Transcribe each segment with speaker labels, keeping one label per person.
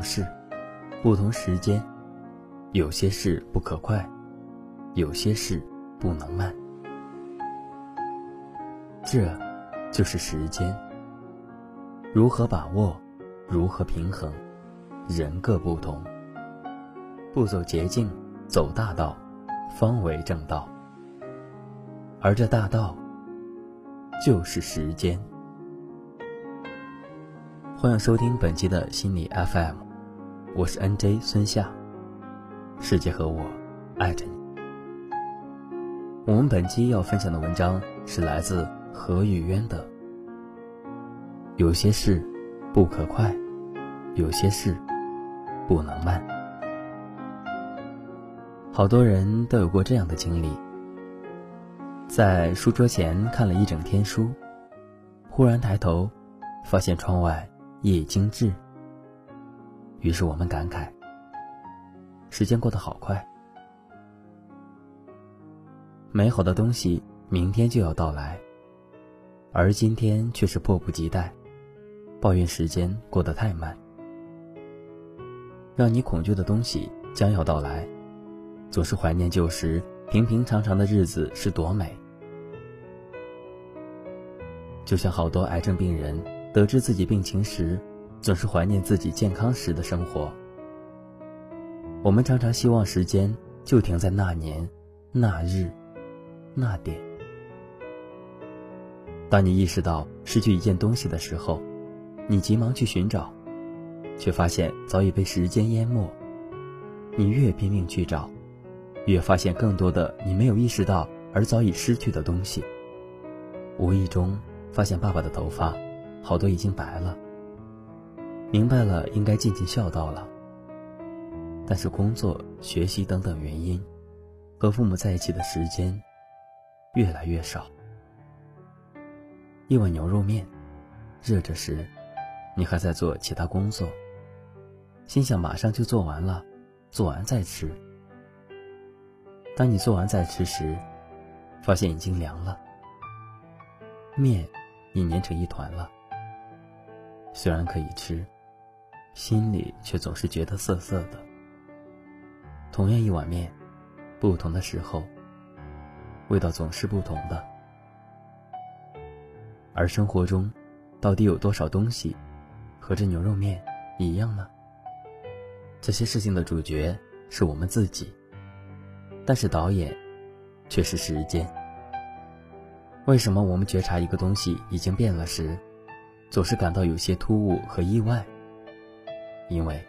Speaker 1: 同事，不同时间，有些事不可快，有些事不能慢。这，就是时间。如何把握，如何平衡，人各不同。不走捷径，走大道，方为正道。而这大道，就是时间。欢迎收听本期的心理 FM，我是 NJ 孙夏。世界和我爱着你。我们本期要分享的文章是来自何雨渊的。有些事不可快，有些事不能慢。好多人都有过这样的经历，在书桌前看了一整天书，忽然抬头，发现窗外。夜精致。于是我们感慨：时间过得好快，美好的东西明天就要到来，而今天却是迫不及待，抱怨时间过得太慢。让你恐惧的东西将要到来，总是怀念旧时平平常常的日子是多美。就像好多癌症病人。得知自己病情时，总是怀念自己健康时的生活。我们常常希望时间就停在那年、那日、那点。当你意识到失去一件东西的时候，你急忙去寻找，却发现早已被时间淹没。你越拼命去找，越发现更多的你没有意识到而早已失去的东西。无意中发现爸爸的头发。好多已经白了，明白了应该尽尽孝道了。但是工作、学习等等原因，和父母在一起的时间越来越少。一碗牛肉面，热着时，你还在做其他工作，心想马上就做完了，做完再吃。当你做完再吃时，发现已经凉了，面已粘成一团了。虽然可以吃，心里却总是觉得涩涩的。同样一碗面，不同的时候，味道总是不同的。而生活中，到底有多少东西和这牛肉面一样呢？这些事情的主角是我们自己，但是导演却是时间。为什么我们觉察一个东西已经变了时？总是感到有些突兀和意外，因为，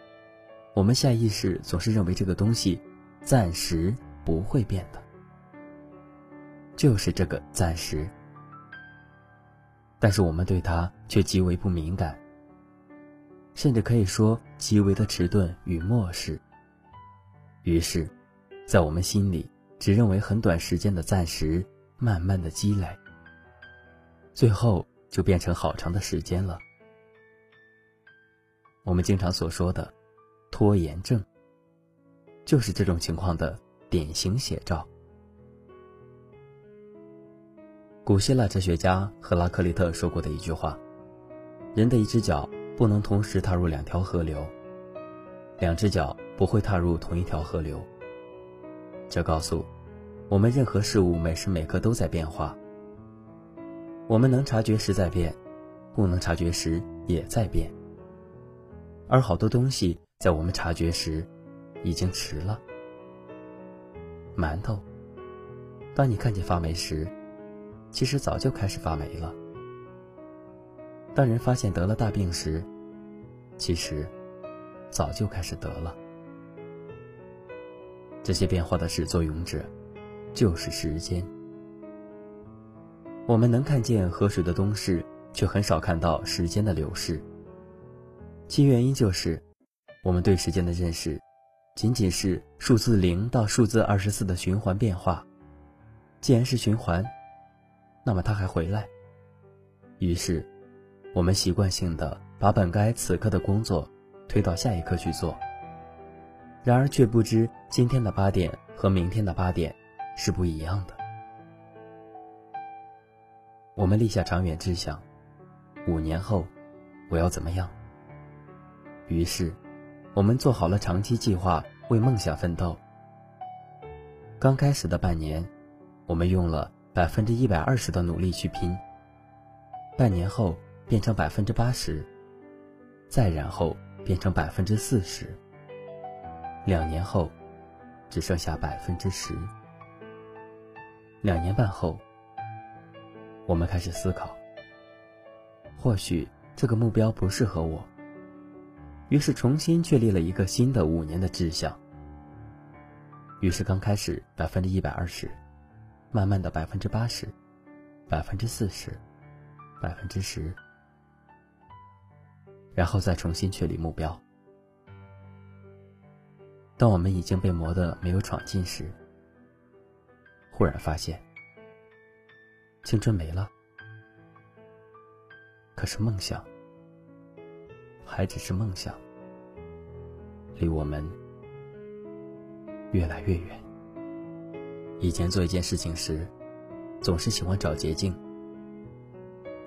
Speaker 1: 我们下意识总是认为这个东西暂时不会变的，就是这个暂时。但是我们对它却极为不敏感，甚至可以说极为的迟钝与漠视。于是，在我们心里只认为很短时间的暂时，慢慢的积累，最后。就变成好长的时间了。我们经常所说的拖延症，就是这种情况的典型写照。古希腊哲学家赫拉克利特说过的一句话：“人的一只脚不能同时踏入两条河流，两只脚不会踏入同一条河流。”这告诉我们，任何事物每时每刻都在变化。我们能察觉时在变，不能察觉时也在变。而好多东西在我们察觉时，已经迟了。馒头，当你看见发霉时，其实早就开始发霉了。当人发现得了大病时，其实早就开始得了。这些变化的始作俑者，就是时间。我们能看见河水的东逝，却很少看到时间的流逝。其原因就是，我们对时间的认识，仅仅是数字零到数字二十四的循环变化。既然是循环，那么它还回来。于是，我们习惯性的把本该此刻的工作推到下一刻去做。然而却不知今天的八点和明天的八点是不一样的。我们立下长远志向，五年后我要怎么样？于是，我们做好了长期计划，为梦想奋斗。刚开始的半年，我们用了百分之一百二十的努力去拼。半年后变成百分之八十，再然后变成百分之四十，两年后只剩下百分之十。两年半后，我们开始思考，或许这个目标不适合我，于是重新确立了一个新的五年的志向。于是刚开始百分之一百二十，慢慢的百分之八十，百分之四十，百分之十，然后再重新确立目标。当我们已经被磨得没有闯劲时，忽然发现青春没了，可是梦想还只是梦想，离我们。越来越远。以前做一件事情时，总是喜欢找捷径，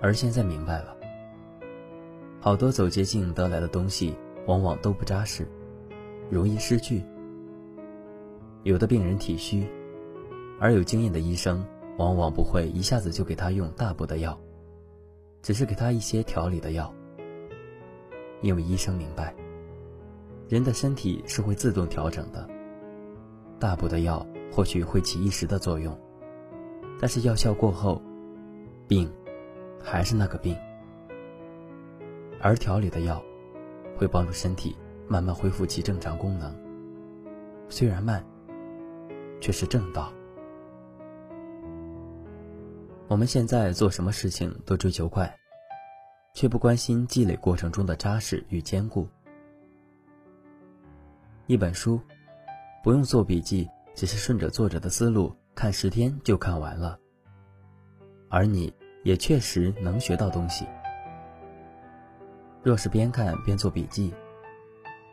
Speaker 1: 而现在明白了，好多走捷径得来的东西，往往都不扎实，容易失去。有的病人体虚，而有经验的医生，往往不会一下子就给他用大补的药，只是给他一些调理的药，因为医生明白，人的身体是会自动调整的。大补的药或许会起一时的作用，但是药效过后，病还是那个病。而调理的药会帮助身体慢慢恢复其正常功能，虽然慢，却是正道。我们现在做什么事情都追求快，却不关心积累过程中的扎实与坚固。一本书。不用做笔记，只是顺着作者的思路看十天就看完了。而你也确实能学到东西。若是边看边做笔记，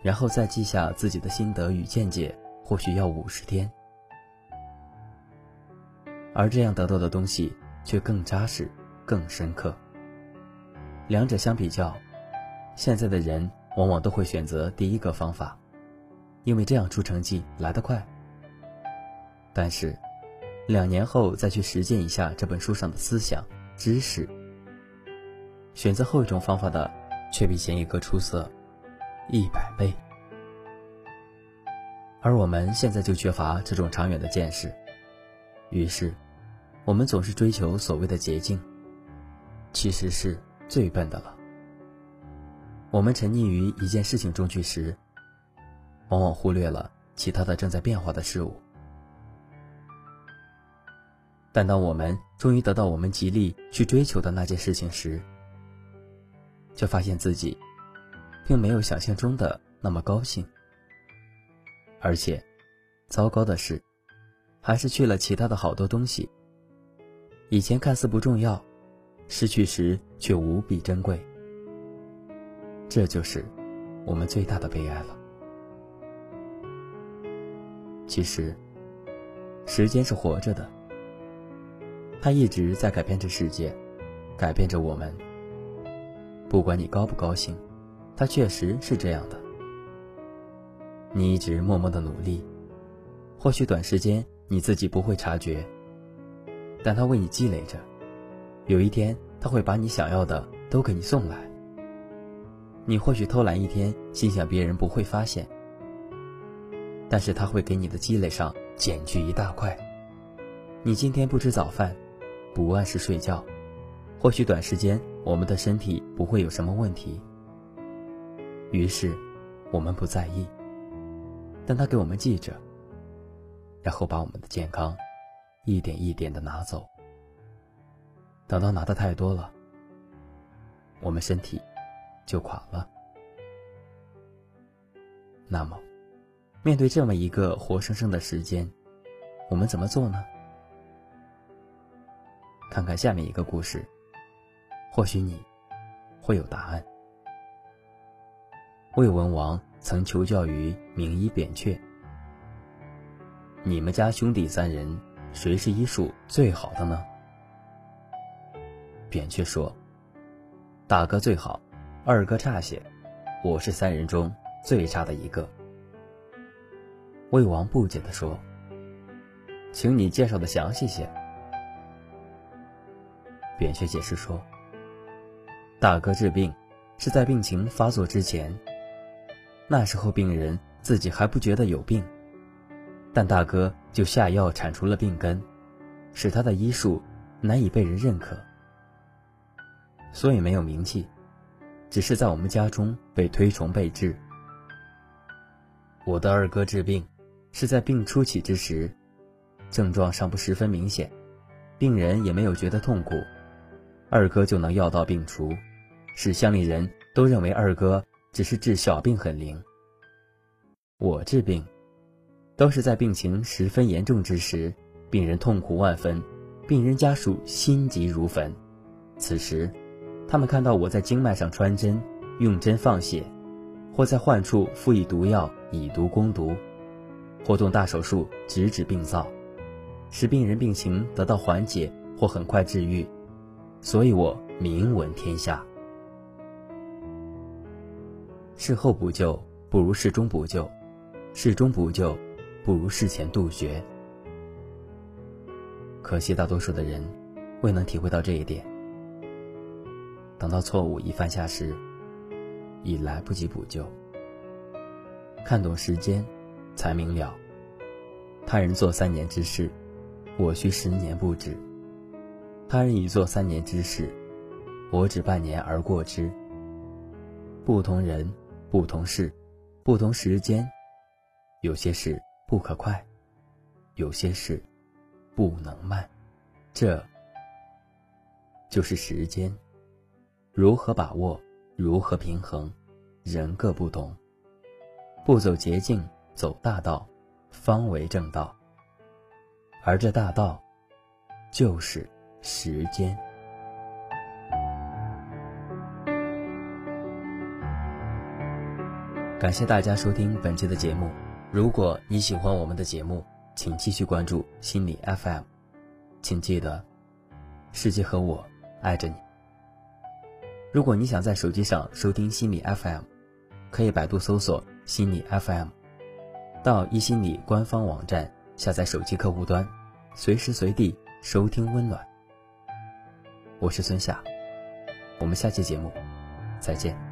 Speaker 1: 然后再记下自己的心得与见解，或许要五十天。而这样得到的东西却更扎实、更深刻。两者相比较，现在的人往往都会选择第一个方法。因为这样出成绩来得快，但是两年后再去实践一下这本书上的思想知识，选择后一种方法的，却比前一个出色一百倍。而我们现在就缺乏这种长远的见识，于是我们总是追求所谓的捷径，其实是最笨的了。我们沉溺于一件事情中去时。往往忽略了其他的正在变化的事物，但当我们终于得到我们极力去追求的那件事情时，却发现自己并没有想象中的那么高兴，而且，糟糕的是，还是去了其他的好多东西。以前看似不重要，失去时却无比珍贵。这就是我们最大的悲哀了。其实，时间是活着的，它一直在改变着世界，改变着我们。不管你高不高兴，它确实是这样的。你一直默默的努力，或许短时间你自己不会察觉，但它为你积累着，有一天他会把你想要的都给你送来。你或许偷懒一天，心想别人不会发现。但是他会给你的积累上减去一大块。你今天不吃早饭，不按时睡觉，或许短时间我们的身体不会有什么问题。于是，我们不在意，但他给我们记着，然后把我们的健康一点一点的拿走。等到拿的太多了，我们身体就垮了。那么。面对这么一个活生生的时间，我们怎么做呢？看看下面一个故事，或许你会有答案。魏文王曾求教于名医扁鹊：“你们家兄弟三人，谁是医术最好的呢？”扁鹊说：“大哥最好，二哥差些，我是三人中最差的一个。魏王不解地说：“请你介绍的详细些。”扁鹊解释说：“大哥治病是在病情发作之前，那时候病人自己还不觉得有病，但大哥就下药铲除了病根，使他的医术难以被人认可，所以没有名气，只是在我们家中被推崇备至。我的二哥治病。”是在病初起之时，症状尚不十分明显，病人也没有觉得痛苦，二哥就能药到病除，使乡里人都认为二哥只是治小病很灵。我治病，都是在病情十分严重之时，病人痛苦万分，病人家属心急如焚，此时，他们看到我在经脉上穿针，用针放血，或在患处敷以毒药以毒攻毒。或动大手术直指病灶，使病人病情得到缓解或很快治愈，所以我名闻天下。事后补救不如事中补救，事中补救不如事前杜绝。可惜大多数的人未能体会到这一点，等到错误已犯下时，已来不及补救。看懂时间。才明了，他人做三年之事，我需十年不止；他人已做三年之事，我只半年而过之。不同人，不同事，不同时间，有些事不可快，有些事不能慢，这就是时间。如何把握，如何平衡，人各不同，不走捷径。走大道，方为正道。而这大道，就是时间。感谢大家收听本期的节目。如果你喜欢我们的节目，请继续关注心理 FM。请记得，世界和我爱着你。如果你想在手机上收听心理 FM，可以百度搜索心理 FM。到一心理官方网站下载手机客户端，随时随地收听温暖。我是孙夏，我们下期节目再见。